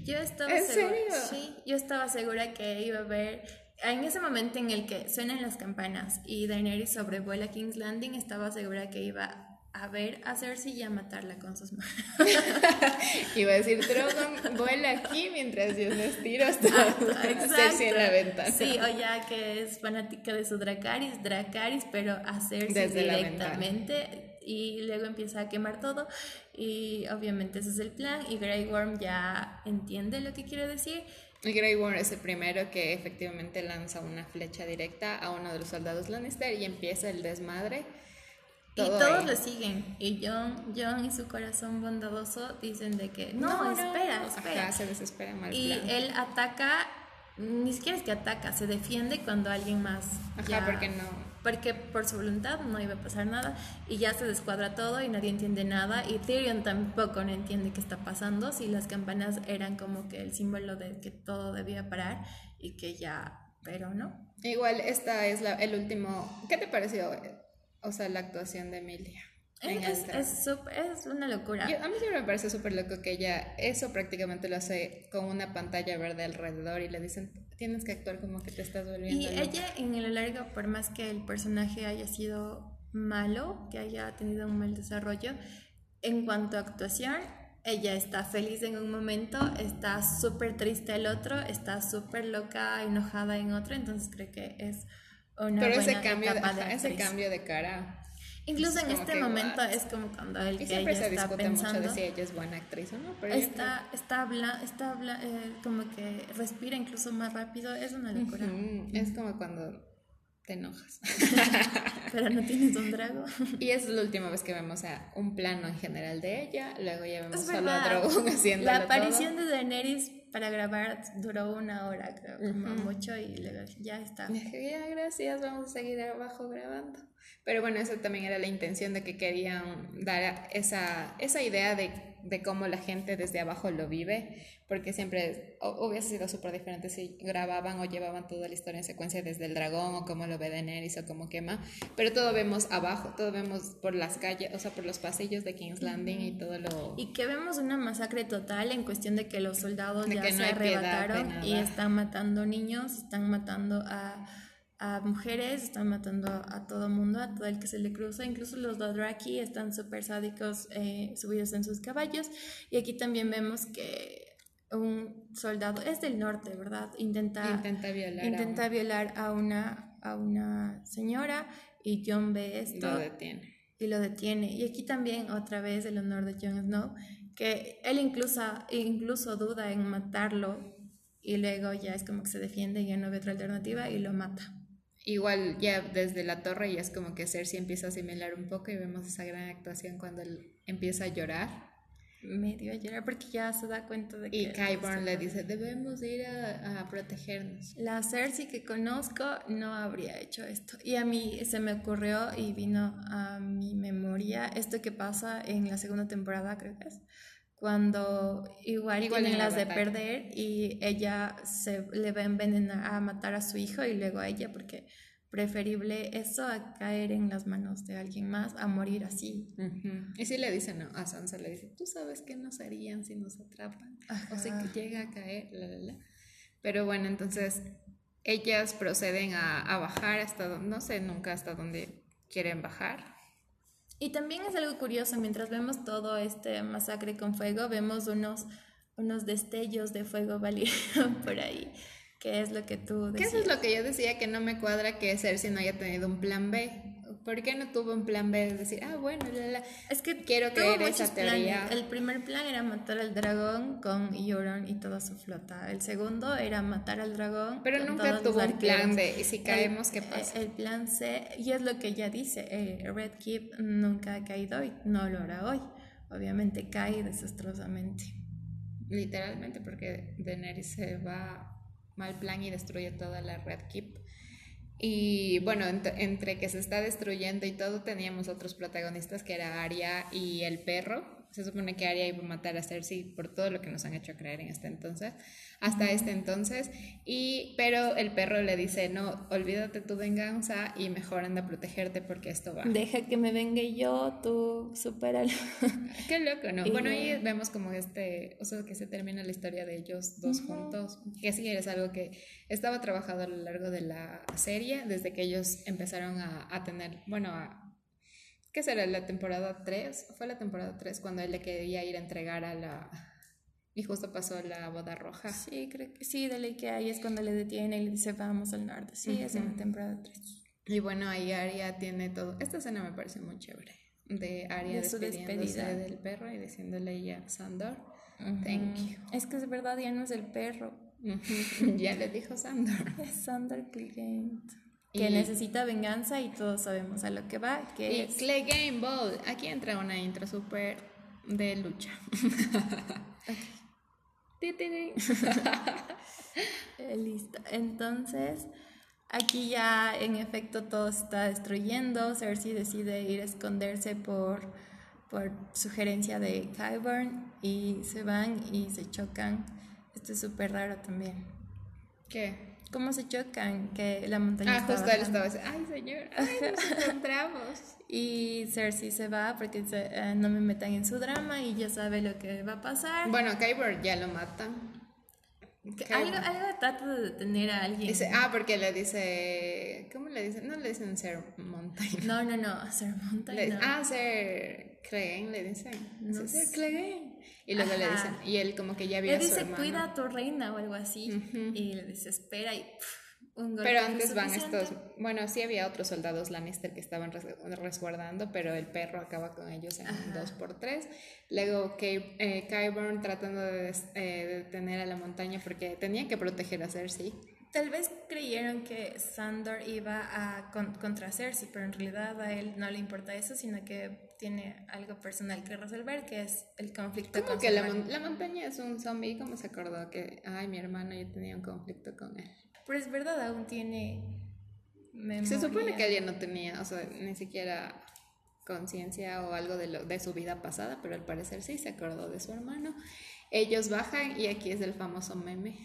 Yo estaba ¿En segura, serio? sí, yo estaba segura que iba a haber en ese momento en el que suenan las campanas y Daenerys sobrevuela King's Landing, estaba segura que iba a ver a Cersei y a matarla con sus manos. <laughs> Iba a decir, Drogon vuela aquí mientras yo les tiro hasta <laughs> Cersei en la ventana. Sí, o ya que es fanática de su Dracaris, Dracaris, pero a Cersei Desde directamente. Y luego empieza a quemar todo. Y obviamente ese es el plan. Y Grey Worm ya entiende lo que quiere decir. Y Grey Worm es el primero que efectivamente lanza una flecha directa a uno de los soldados Lannister y empieza el desmadre. Todo y todos ahí. le siguen. Y John, John y su corazón bondadoso dicen de que no, espera, espera. Ajá, se desespera mal y plan. él ataca, ni siquiera es que ataca, se defiende cuando alguien más. Ajá, ya- porque no. porque por su voluntad no iba a pasar nada y ya se descuadra todo y nadie entiende nada y Tyrion tampoco no entiende qué está pasando si las campanas eran como que el símbolo de que todo debía parar y que ya, pero no. Igual esta es la, el último, ¿qué te pareció? O sea, la actuación de Emilia. Es, es, es, una locura. a mí siempre me parece súper loco que ella eso prácticamente lo hace con una pantalla verde alrededor y le dicen, tienes que actuar como que te estás volviendo. Y ella en lo largo, por más que el personaje haya sido malo, que haya tenido un mal desarrollo, en cuanto a actuación, ella está feliz en un momento, está súper triste el otro, está súper loca, enojada en otro, entonces creo que es una Pero buena ese cambio, de, ese cambio de cara Incluso en este momento es como cuando él y que ella se está pensando mucho de si ella es buena actriz o no, pero está, está, habla, está habla, eh, como que respira incluso más rápido, es una locura. Es como cuando te enojas. <laughs> pero no tienes un drago. <laughs> y es la última vez que vemos a un plano en general de ella, luego ya vemos solo a Drogon haciendo La <laughs> aparición de Daenerys para grabar duró una hora, creo, como mucho, y luego ya está. Ya, gracias, vamos a seguir abajo grabando. Pero bueno, eso también era la intención de que querían dar esa, esa idea de, de cómo la gente desde abajo lo vive, porque siempre hubiese sido súper diferente si grababan o llevaban toda la historia en secuencia desde el dragón o cómo lo ve Daenerys o cómo quema, pero todo vemos abajo, todo vemos por las calles, o sea, por los pasillos de King's Landing y todo lo... Y que vemos una masacre total en cuestión de que los soldados ya se arrebataron y están matando niños, están matando a a mujeres, están matando a todo mundo, a todo el que se le cruza, incluso los Dothraki están súper sádicos eh, subidos en sus caballos y aquí también vemos que un soldado es del norte, ¿verdad? Intenta, intenta violar, intenta a, violar a una, a una señora y John ve esto. Lo detiene. Y lo detiene. Y aquí también otra vez el honor de Jon Snow, que él incluso, incluso duda en matarlo y luego ya es como que se defiende y ya no ve otra alternativa y lo mata. Igual ya desde la torre ya es como que Cersei empieza a asimilar un poco y vemos esa gran actuación cuando él empieza a llorar. Medio a llorar porque ya se da cuenta de que... Y Qyburn le dice, debemos ir a, a, protegernos. La Cersei que conozco no habría hecho esto. Y a mí se me ocurrió y vino a mi memoria esto que pasa en la segunda temporada, creo que es cuando igual, igual tienen las de perder y ella se le va a envenenar a matar a su hijo y luego a ella porque preferible eso a caer en las manos de alguien más a morir así. Y si le dicen no, a Sansa le dice, tú sabes qué nos harían si nos atrapan o si llega a caer, la, la, la. Pero bueno, entonces ellas proceden a, a bajar hasta, no sé nunca hasta dónde quieren bajar y también es algo curioso, mientras vemos todo este masacre con fuego, vemos unos, unos destellos de fuego <laughs> valiente por ahí, que es lo que tú decías. Que eso es lo que yo decía, que no me cuadra que Cersei no haya tenido un plan B. ¿Por qué no tuvo un plan B de decir, ah, bueno, es que quiero creer esa teoría? El primer plan era matar al dragón con Euron y toda su flota. El segundo era matar al dragón. Pero nunca tuvo un plan B. Y si caemos, ¿qué pasa? El, plan C, y es lo que ella dice: eh, Red Keep nunca ha caído y no lo hará hoy. Obviamente cae desastrosamente. Literalmente, porque Daenerys se va mal plan y destruye toda la Red Keep. Y bueno, entre, que se está destruyendo y todo, teníamos otros protagonistas que era Arya y el perro. Se supone que Arya iba a matar a Cersei por todo lo que nos han hecho creer en este entonces hasta este entonces. Y, pero el perro le dice, no, olvídate tu venganza y mejor anda a protegerte porque esto va. Deja que me venga yo, tú supéralo. Qué loco, ¿no? bueno, ahí vemos como este, o sea, que se termina la historia de ellos dos juntos, que sí es algo que estaba trabajado a lo largo de la serie, desde que ellos empezaron a, a tener, bueno, a ¿Qué será? ¿La temporada 3? Fue la temporada 3 cuando él le quería ir a entregar a la, y justo pasó la boda roja. Sí, creo que sí, de que ahí es cuando le detiene y le dice vamos al norte. Sí, es en la temporada 3. Y bueno, ahí Aria tiene todo. Esta escena me parece muy chévere. De Aria de despidiéndose del perro y diciéndole ya, Sandor, thank you. Es que es verdad, ya no es el perro. <laughs> ya le dijo Sandor. <laughs> Es Sandor Clegane. Que necesita venganza y todos sabemos a lo que va. Que y es... Game Ball. Aquí entra una intro súper de lucha. <laughs> <laughs> Listo. Entonces, Aquí ya en efecto todo se está destruyendo. Cersei decide ir a esconderse por, por sugerencia de Qyburn y se van y se chocan. Esto es súper raro también. ¿Qué? ¿Cómo se chocan? Que la montaña Ah, justo él estaba así, ay señor, <laughs> ay, nos encontramos. Y Cersei se va porque eh, no me metan en su drama y ya sabe lo que va a pasar. Bueno, Kyber ya lo matan. Algo, algo trata de detener a alguien. Dice, ah, porque le dice, ¿cómo le dicen? No le dicen ser Montaigne. No, no, no, Ser Mountain. Le- no. Ah, ser Clegane le dicen. No ser sé. Clegane. Y luego le Ajá. dicen, y él como que ya vio Le a su dice, hermano. cuida a tu reina o algo así. Ujú. Y le desespera y pff, un golpe Pero antes van estos, bueno, sí había otros soldados Lannister que estaban res- resguardando, pero el perro acaba con ellos en un Ajá. 2 por 3 Luego Ky- eh, Qyburn tratando de, eh, de detener a la montaña porque tenía que proteger a Cersei. Tal vez creyeron que Sandor iba a con- contra Cersei, pero en realidad a él no le importa eso, sino que tiene algo personal que resolver, que es el conflicto con que su la, mon- la montaña es un zombie, ¿cómo se acordó que, ay, mi hermano, yo tenía un conflicto con él? Pero es verdad, aún tiene memoria. Se supone que ella no tenía, o sea, ni siquiera conciencia o algo de, lo, de su vida pasada, pero al parecer sí se acordó de su hermano. Ellos bajan y aquí es el famoso meme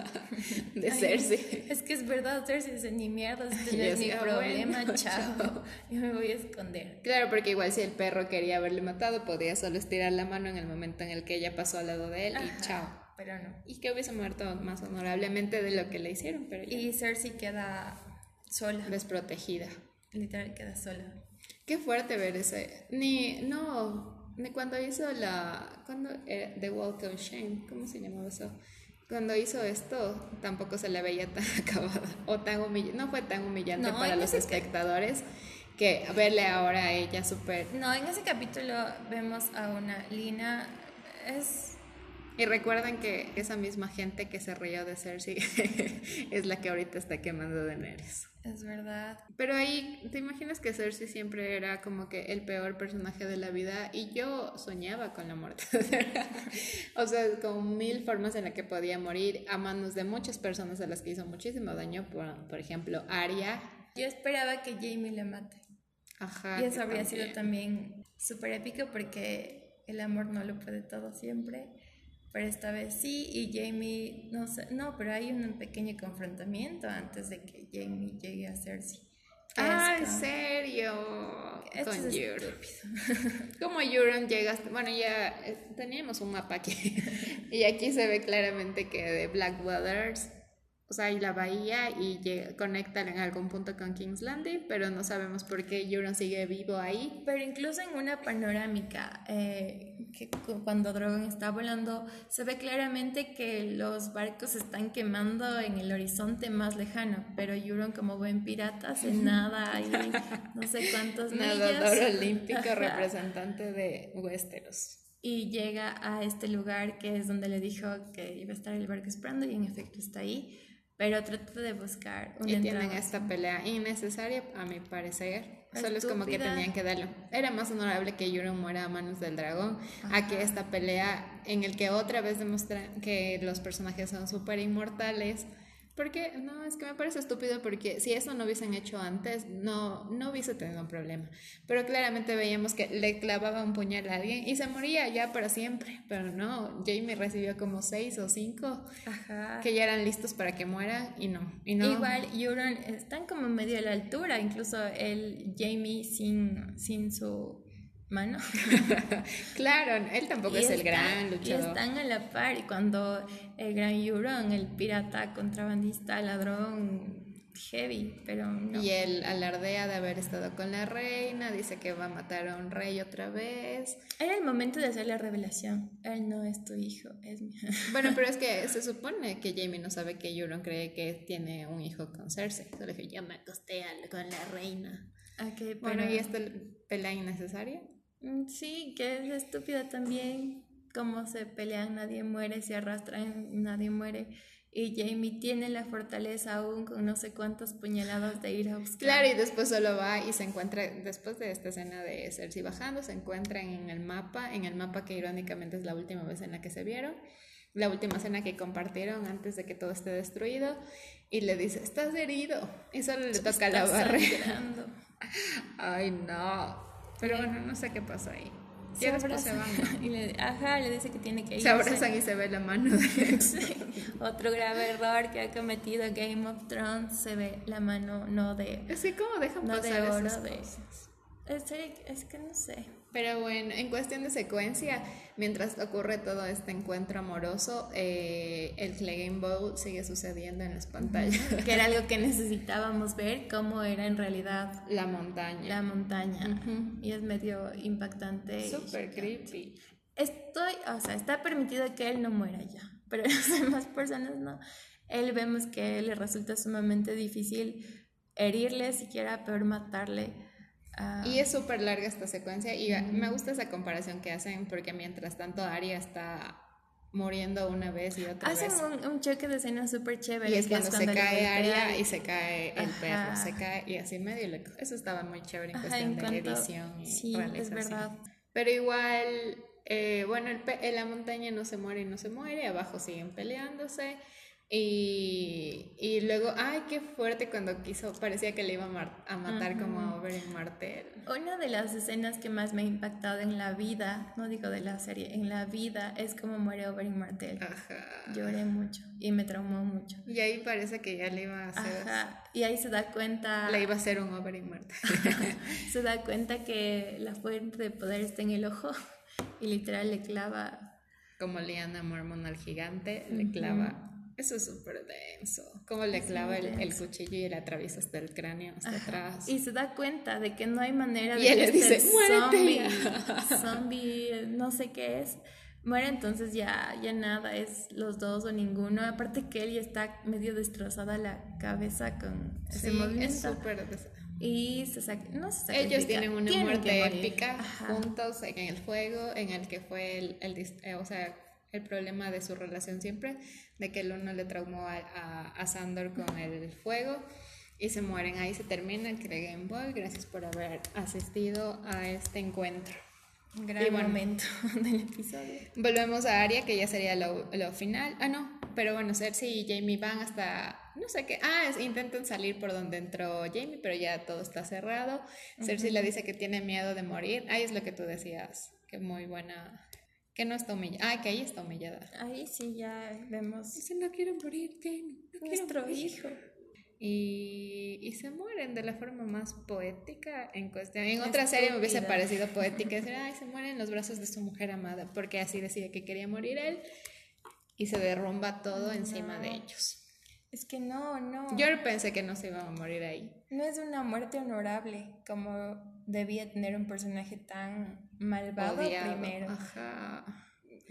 <laughs> de Ay, Cersei. Es que es verdad, Cersei dice, ni mierda, este no es mi problema, bueno, <laughs> chao. <laughs> Yo me voy a esconder. Claro, porque igual si el perro quería haberle matado, podía solo estirar la mano en el momento en el que ella pasó al lado de él y chao. Pero no. Y que hubiese muerto más honorablemente de lo que le hicieron, pero ya Y Cersei queda sola, desprotegida. literal queda sola. Qué fuerte ver ese. Ni, no, ni cuando hizo la. Cuando era The Walk of Shame, ¿cómo se llamaba eso? Cuando hizo esto, tampoco se le veía tan <laughs> acabada o tan humillante. No fue tan humillante No, para los espectadores que verle ahora a ella súper. No, en ese capítulo vemos a una Lina, es... Y recuerden que esa misma gente que se rió de Cersei <laughs> es la que ahorita está quemando Daenerys. Es verdad. Pero ahí, ¿te imaginas que Cersei siempre era como que el peor personaje de la vida? Y yo soñaba con la muerte. o sea, con mil formas en las que podía morir a manos de muchas personas a las que hizo muchísimo daño. Por, por ejemplo, Arya. Yo esperaba que Jamie le mate. Ajá. y eso habría sido también. también súper épico porque el amor no lo puede todo siempre. Pero esta vez sí, y Jamie, no sé, no, pero hay un pequeño confrontamiento antes de que Jamie llegue a Cersei. Ah, ¿en serio? Esto con es Euron. Como Euron llega Bueno, ya eh, teníamos un mapa aquí. <laughs> y aquí se ve claramente que de Blackwaters, o sea, hay la bahía y llega- conectan en algún punto con King's Landing, pero no sabemos por qué Euron sigue vivo ahí. Pero incluso en una panorámica, eh, que cu- cuando Drogon está volando, se ve claramente que los barcos se están quemando en el horizonte más lejano, pero Euron como buen pirata se nada ahí no sé cuántos Nadador olímpico Ajá. representante de Westeros. y llega a este lugar que es donde le dijo que iba a estar el barco esperando y en efecto está ahí, pero trata de buscar una Y tienen esta pelea innecesaria, a mi parecer. Solo es como que tenían que darlo. Era más honorable que Euron muera a manos del dragón, a que esta pelea en el que otra vez demuestran que los personajes son súper inmortales. Porque, no, es que me parece estúpido porque si eso no hubiesen hecho antes, no, no hubiese tenido un problema. Pero claramente veíamos que le clavaba un puñal a alguien y se moría ya para siempre. Pero no, Jamie recibió como seis o cinco Ajá. que ya eran listos para que y no. Y no. Igual Euron están como medio a la altura, incluso el Jamie sin, sin su mano. <laughs> Claro, él tampoco Y es el gran Y luchador. están a la par y cuando el gran Euron, el pirata, contrabandista, ladrón, heavy, pero no. Y él alardea de haber estado con la reina, dice que va a matar a un rey otra vez. Era el momento de hacer la revelación. Él no es tu hijo, es mi <laughs> Bueno, pero es que se supone que Jamie no sabe que Euron cree que tiene un hijo con Cersei. Solo que yo me acosté con la reina. Ok, Bueno, pero- ¿y esta pelea innecesaria? Mm, Sí, que es estúpida también. Cómo se pelean, nadie muere, se arrastran, nadie muere. Y Jamie tiene la fortaleza aún con no sé cuántas puñaladas de ir a buscar. Claro, y después solo va y se encuentra, después de esta escena de Cersei bajando, se encuentran en el mapa, en el mapa que irónicamente es la última vez en la que se vieron. la última escena que compartieron antes de que todo esté destruido y le dice, estás herido. Y solo le toca la barrera. <laughs> Ay, no. Pero bueno, no sé qué pasó ahí. Se después se van. Y le, ajá, le dice que tiene que ir. Se abrazan y se ve la mano de <laughs> Otro grave error que ha cometido Game of Thrones, se ve la mano no de... Así como dejan no pasar de oro, esas cosas. Es, es que no sé. Pero bueno, en cuestión de secuencia, mientras ocurre todo este encuentro amoroso, eh, el Clegane Bowl sigue sucediendo en las pantallas. <laughs> Que era algo que necesitábamos ver, cómo era en realidad la montaña. La montaña. Y es medio impactante. Súper creepy. Estoy, o sea, está permitido que él no muera ya, pero <laughs> las demás personas no. Él vemos que le resulta sumamente difícil herirle, siquiera peor matarle y es súper larga esta secuencia y me gusta esa comparación que hacen porque mientras tanto Aria está muriendo una vez y otra vez. Hacen un, choque de escenas súper chévere. Y es, cuando, se cae Aria y se cae el perro, se cae y así medio. Eso estaba muy chévere en cuestión de edición y sí, es verdad. Pero igual, eh, bueno, el, la montaña no se muere y no se muere, abajo siguen peleándose. Y, y, luego, ay, qué fuerte cuando quiso, parecía que le iba a, matar como a Oberyn Martel. Una de las escenas que más me ha impactado en la vida, no digo de la serie, en la vida, es como muere Oberyn Martel. Ajá. Lloré mucho y me traumó mucho. Y ahí parece que ya le iba a hacer... Ajá. Y ahí se da cuenta... Le iba a hacer un Oberyn Martel. <laughs> se da cuenta que la fuente de poder está en el ojo y literal le clava... Como Liana Mormon al gigante, le clava eso es súper denso. Como le clava el, cuchillo y le atraviesa hasta el cráneo, hasta atrás. Y se da cuenta de que no hay manera de y él le dice, zombie, <laughs> zombie, no sé qué es. Muere entonces ya, ya nada, es los dos o ninguno. Aparte que él ya está medio destrozada la cabeza con ese movimiento. Es súper y se no se Ellos tienen una muerte épica juntos en el fuego, en el que fue el, el eh, o sea, el problema de su relación siempre, de que el uno le traumó a, a, Sandor con el fuego y se mueren. Ahí se termina el Game Boy. Gracias por haber asistido a este encuentro. Gran momento <laughs> del episodio. Volvemos a Aria, que ya sería lo, lo, final. Ah, no, pero bueno, Cersei y Jamie van hasta. No sé qué. Ah, intentan salir por donde entró Jamie, pero ya todo está cerrado. Cersei le dice que tiene miedo de morir. Ahí es lo que tú decías. Que muy buena que no está humillada. Ah, que ahí está humillada. Ahí sí ya vemos. Dice, no quiero morir. No Nuestro hijo. Y, y, se mueren de la forma más poética en cuestión. En otra serie me hubiese parecido <laughs> poética decir, ay, se mueren en los brazos de su mujer amada, porque así decía que quería morir él y se derrumba todo encima de ellos. Es que no, no. Yo pensé que no se iba a morir ahí. No es una muerte honorable como debía tener un personaje tan malvado primero. Ajá.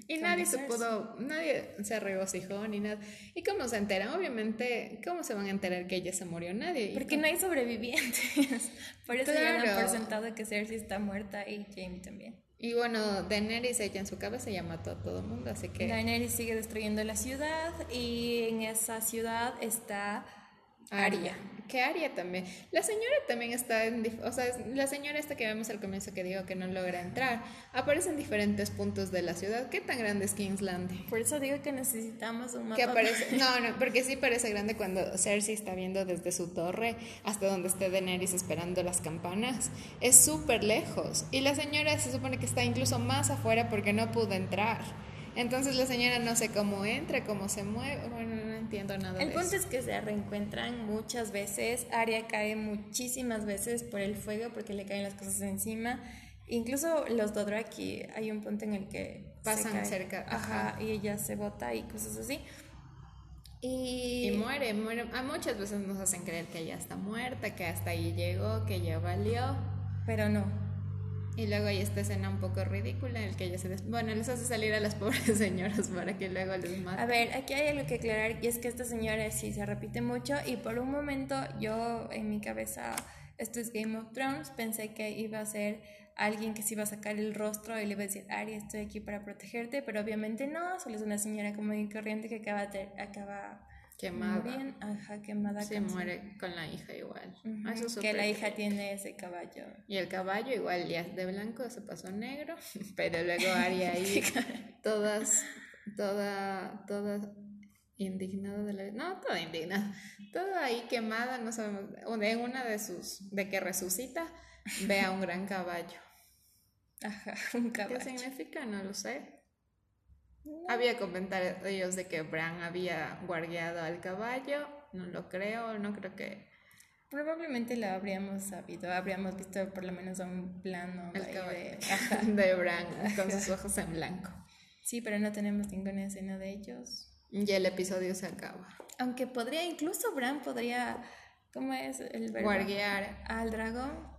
Y nadie se pudo, nadie se regocijó ni nada. ¿Y cómo se enteran? Obviamente, ¿cómo se van a enterar que ella se murió? Nadie. Porque no hay sobrevivientes. <laughs> Por eso ya dan por sentado que Cersei está muerta y Jaime también. Y bueno, Daenerys ella en su cabeza ya mató a todo el mundo, así que... Daenerys sigue destruyendo la ciudad y en esa ciudad está Aria. Que Aria también. La señora también está en. O sea, la señora esta que vemos al comienzo que digo que no logra entrar. Aparece en diferentes puntos de la ciudad. ¿Qué tan grande es Kingsland? Por eso digo que necesitamos un mapa. Que aparece, <laughs> no, no, porque sí parece grande cuando Cersei está viendo desde su torre hasta donde esté Daenerys esperando las campanas. Es súper lejos. Y la señora se supone que está incluso más afuera porque no pudo entrar. Entonces la señora no sé cómo entra, cómo se mueve, bueno, no entiendo nada. El punto es que se reencuentran muchas veces, Aria cae muchísimas veces por el fuego porque le caen las cosas encima. Incluso los Dothraki, hay un punto en el que pasan cerca, ajá, y ella se bota y cosas así. Y... y, muere, muere. A muchas veces nos hacen creer que ella está muerta, que hasta ahí llegó, que ya valió. Pero no. Y luego hay esta escena un poco ridícula en el que ella se... Bueno, les hace salir a las <laughs> pobres señoras para que luego les maten. A ver, aquí hay algo que aclarar y es que esta señora sí se repite mucho y por un momento yo en mi cabeza, esto es Game of Thrones, pensé que iba a ser alguien que se iba a sacar el rostro y le iba a decir, Ari, estoy aquí para protegerte, pero obviamente no, solo es una señora como corriente que acaba, de, acaba Quemada. Bien, ajá, quemada. Se muere con la hija igual. Ah, que la hija tiene ese caballo. Y el caballo igual ya de blanco, se pasó negro, <laughs> pero luego Aria ahí todas toda, toda indignada de la no toda indignada toda ahí quemada no sabemos en una de sus de que resucita ve a un gran caballo ajá un caballo qué significa no lo sé había comentarios de que Bran había guardiado al caballo no lo creo no creo que Probablemente lo habríamos sabido, habríamos visto por lo menos un plano el de, <laughs> de Bran con sus ojos en blanco. Sí, pero no tenemos ninguna escena de ellos. Y el episodio se acaba. Aunque podría, incluso Bran podría, ¿cómo es el verbo? Guardiar al dragón.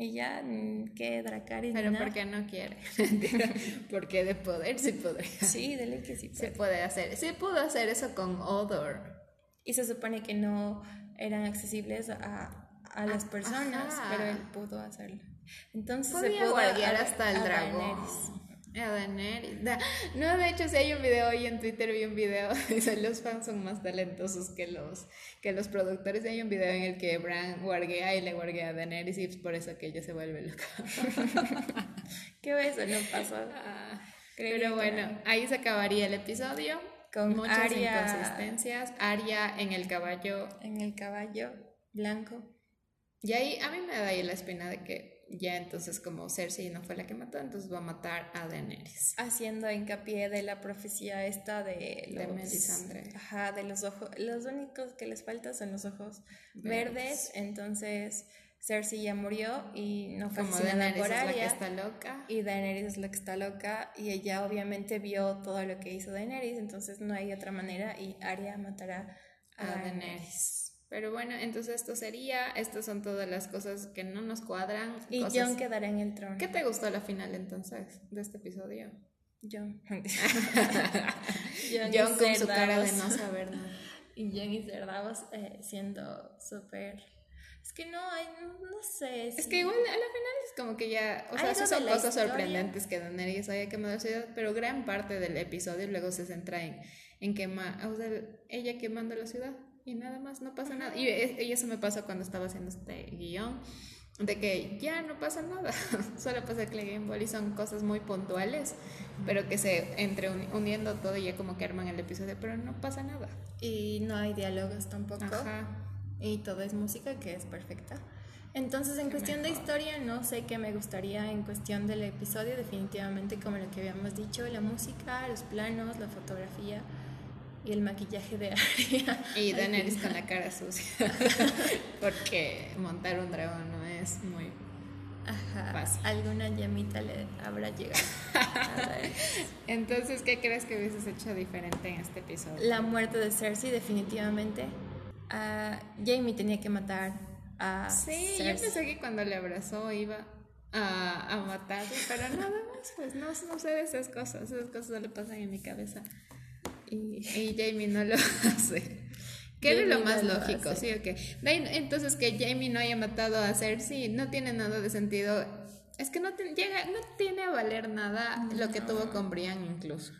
Y ya, mm, que Dracarys. Pero porque no quiere. <laughs> porque de poder sí podría. Sí, dele que sí puede. Se puede hacer. Sí pudo hacer eso con Odor. Y se supone que no eran accesibles a, a las personas, pero él pudo hacerlo. Entonces Podía se pudo guardiar hasta el dragón. A Daenerys. No, de hecho, si hay un video hoy en Twitter, vi un video, <laughs> dice, los fans son más talentosos que los, que los productores. Hay un video en el que Bran guarguea y le guarguea a Daenerys y es por eso que ella se vuelve loca. <laughs> ¿Qué eso no pasó? Ah, pero bueno, ahí se acabaría el episodio. Con muchas Aria, inconsistencias. Aria en el caballo. En el caballo blanco. Y ahí a mí me da ahí la espina de que ya entonces como Cersei no fue la que mató, entonces va a matar a Daenerys. Haciendo hincapié de la profecía esta de los... De Melisandre. Ajá, de los ojos, los únicos que les falta son los ojos verdes, entonces Cersei ya murió y no fue como Daenerys por es la que está loca. Y Daenerys es la que está loca y ella obviamente vio todo lo que hizo Daenerys, entonces no hay otra manera y Arya matará a, Daenerys. Pero bueno, entonces esto sería, estas son todas las cosas que no nos cuadran. Y John quedará en el trono. ¿Qué te gustó la final entonces de este episodio? John. <laughs> John, con su cara de no saber nada. Y John y Cerdavos eh, siendo súper... Es que no, hay, no, sé. Es que igual a la final es como que ya, o sea, son cosas sorprendentes que Daenerys haya quemado la ciudad, pero gran parte del episodio luego se centra en, en quemar, o sea, ella quemando la ciudad y nada más, no pasa nada. Y, eso me pasó cuando estaba haciendo este guion, de que ya no pasa nada, <laughs> solo pasa que le Game y son cosas muy puntuales, pero que se entre uniendo todo y ya como que arman el episodio, pero no pasa nada. Y no hay diálogos tampoco. Y todo es música que es perfecta. Entonces, en cuestión de historia, no sé qué me gustaría en cuestión del episodio, definitivamente como lo que habíamos dicho, la música, los planos, la fotografía y el maquillaje de Arya. Y Daenerys con la cara sucia. <laughs> Porque montar un dragón no es muy Ajá, fácil. Alguna llamita le habrá llegado. <laughs> Entonces, ¿qué crees que hubieses hecho diferente en este episodio? La muerte de Cersei, definitivamente. Jamie tenía que matar a. Sí, yo pensé que cuando le abrazó iba a, a matarle, pero nada más, pues no, no sé de esas cosas. Esas cosas no le pasan en mi cabeza. Y, Jamie no lo <laughs> hace. ¿Qué es lo más lógico? Sí, ok. Entonces que Jamie no haya matado a Cersei no tiene nada de sentido. Es que no, llega, no tiene a valer nada lo que tuvo con Brian incluso.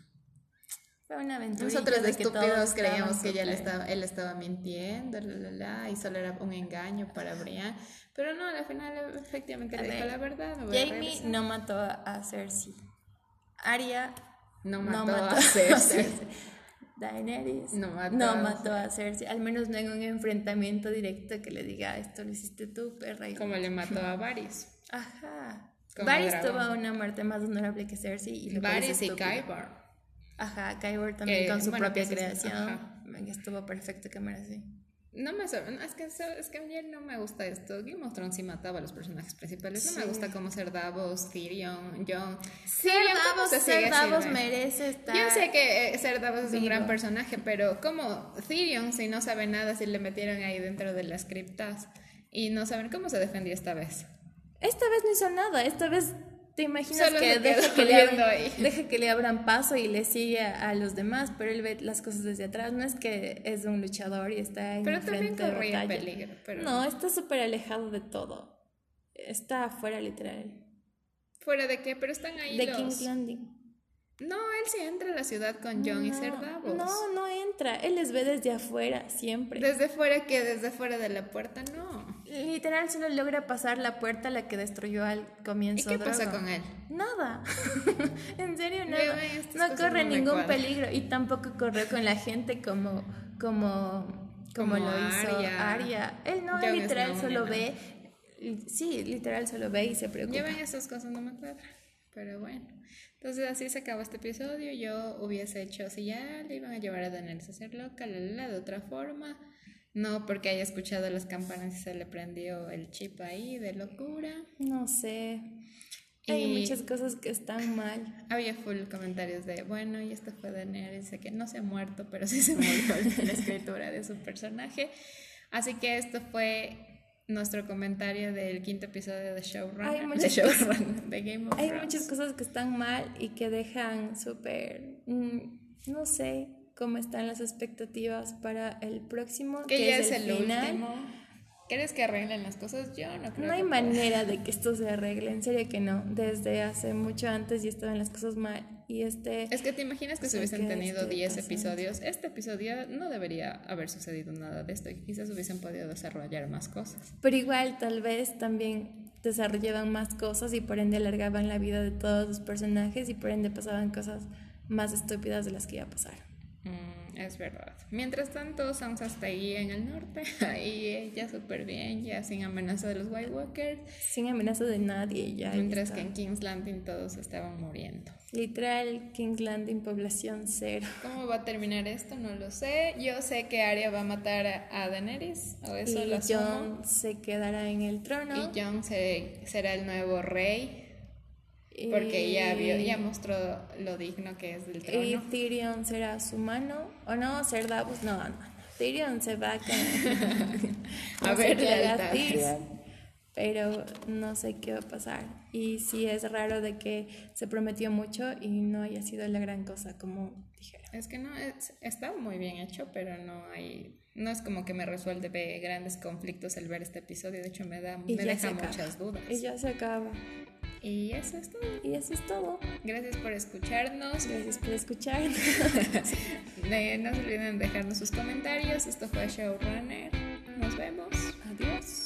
Fue una aventura. Nosotros de estúpidos creíamos que ella estaba, él estaba mintiendo, y solo era un engaño para Brian. Pero no, al final efectivamente le dijo la verdad. Jamie no mató a Cersei. Arya no mató, a <laughs> Cersei. Daenerys no mató, a Cersei, al menos no en un enfrentamiento directo que le diga, esto lo hiciste tú, perra. Como le mató a Varys. Ajá. Varys tuvo una muerte más honorable que Cersei. Y Varys y Kyber. Ajá, Kyber también con su propia creación. Estuvo perfecto que muera así. No me es que es que a mí no me gusta esto. Game of Thrones sí mataba a los personajes principales. No me gusta cómo ser Davos, Tyrion, Jon. Ser Davos, ser Davos merece estar. Yo sé que eh, ser Davos es un gran personaje, pero como Tyrion si no sabe nada si le metieron ahí dentro de las criptas y no saben cómo se defendió esta vez. Esta vez no hizo nada, esta vez te imaginas que deja que, le abran, deja que le abran paso y le sigue a, los demás, pero él ve las cosas desde atrás. No es que es un luchador y está en pero también corría peligro. Pero... No, está súper alejado de todo. Está afuera, literal. ¿Fuera de qué? Pero están ahí de King's Landing. No, él sí entra a la ciudad con John y Ser Davos. No, no entra. Él les ve desde afuera, siempre. ¿Desde fuera qué? ¿Desde fuera de la puerta? No. Literal solo logra pasar la puerta la que destruyó al comienzo. ¿Y qué pasa con él? Nada. <laughs> en serio, nada. No corre ningún peligro y tampoco corrió con la gente como, como, como, lo hizo Arya. Él no, literal solo ve. Sí, literal solo ve y se preocupa. Ven esas cosas, no me cuadra. Pero bueno. Entonces así se acabó este episodio. Yo hubiese hecho, si ya le iban a llevar a Daenerys a ser loca, la, la, de otra forma no porque haya escuchado las campanas y se le prendió el chip ahí de locura. No sé. Hay muchas cosas que están mal. Había full comentarios de, bueno, y esto fue de dice que no se ha muerto, pero sí se murió la <laughs> escritura de su personaje. Así que esto fue nuestro comentario del quinto episodio de Showrunner. <laughs> Cosas, de Game of Hay muchas cosas que están mal y que dejan súper, mm, no sé, cómo están las expectativas para el próximo. Que, ya es, el, último. ¿Quieres que arreglen las cosas? Yo no creo. No hay manera de que esto se arregle, en serio que no. Desde hace mucho antes ya estaban las cosas mal. Y este. Es que te imaginas que se hubiesen tenido 10 episodios. Este episodio no debería haber sucedido nada de esto y quizás hubiesen podido desarrollar más cosas. Pero igual, tal vez también desarrollaban más cosas y por ende alargaban la vida de todos los personajes y por ende pasaban cosas más estúpidas de las que iba a pasar. Mm, es verdad. Mientras tanto, Sansa está ahí en el norte, <laughs> ahí ella súper bien, ya sin amenaza de los White Walkers. Sin amenaza de nadie, ya. Mientras que en King's Landing todos estaban muriendo. Literal, King's Landing, población cero. ¿Cómo va a terminar esto? No lo sé. Yo sé que Arya va a matar a Daenerys, o eso y Jon se quedará en el trono. Y Jon será el nuevo rey. Porque ya vio, ya mostró lo digno que es del trono. Y Tyrion será su mano, o no, ser Davos, no, no. Tyrion se va <laughs> a, a ver Tyrion, pero no sé qué va a pasar. Y sí es raro de que se prometió mucho y no haya sido la gran cosa como dijeron. Es que no, es, está muy bien hecho, pero no hay, no es como que me resuelve grandes conflictos el ver este episodio, de hecho me da, me deja muchas dudas. Y ya se acaba. Y eso es todo. Y eso es todo. Gracias por escucharnos. Gracias por escucharnos. <laughs> no se olviden dejarnos sus comentarios. Esto fue Showrunner. Nos vemos. Adiós.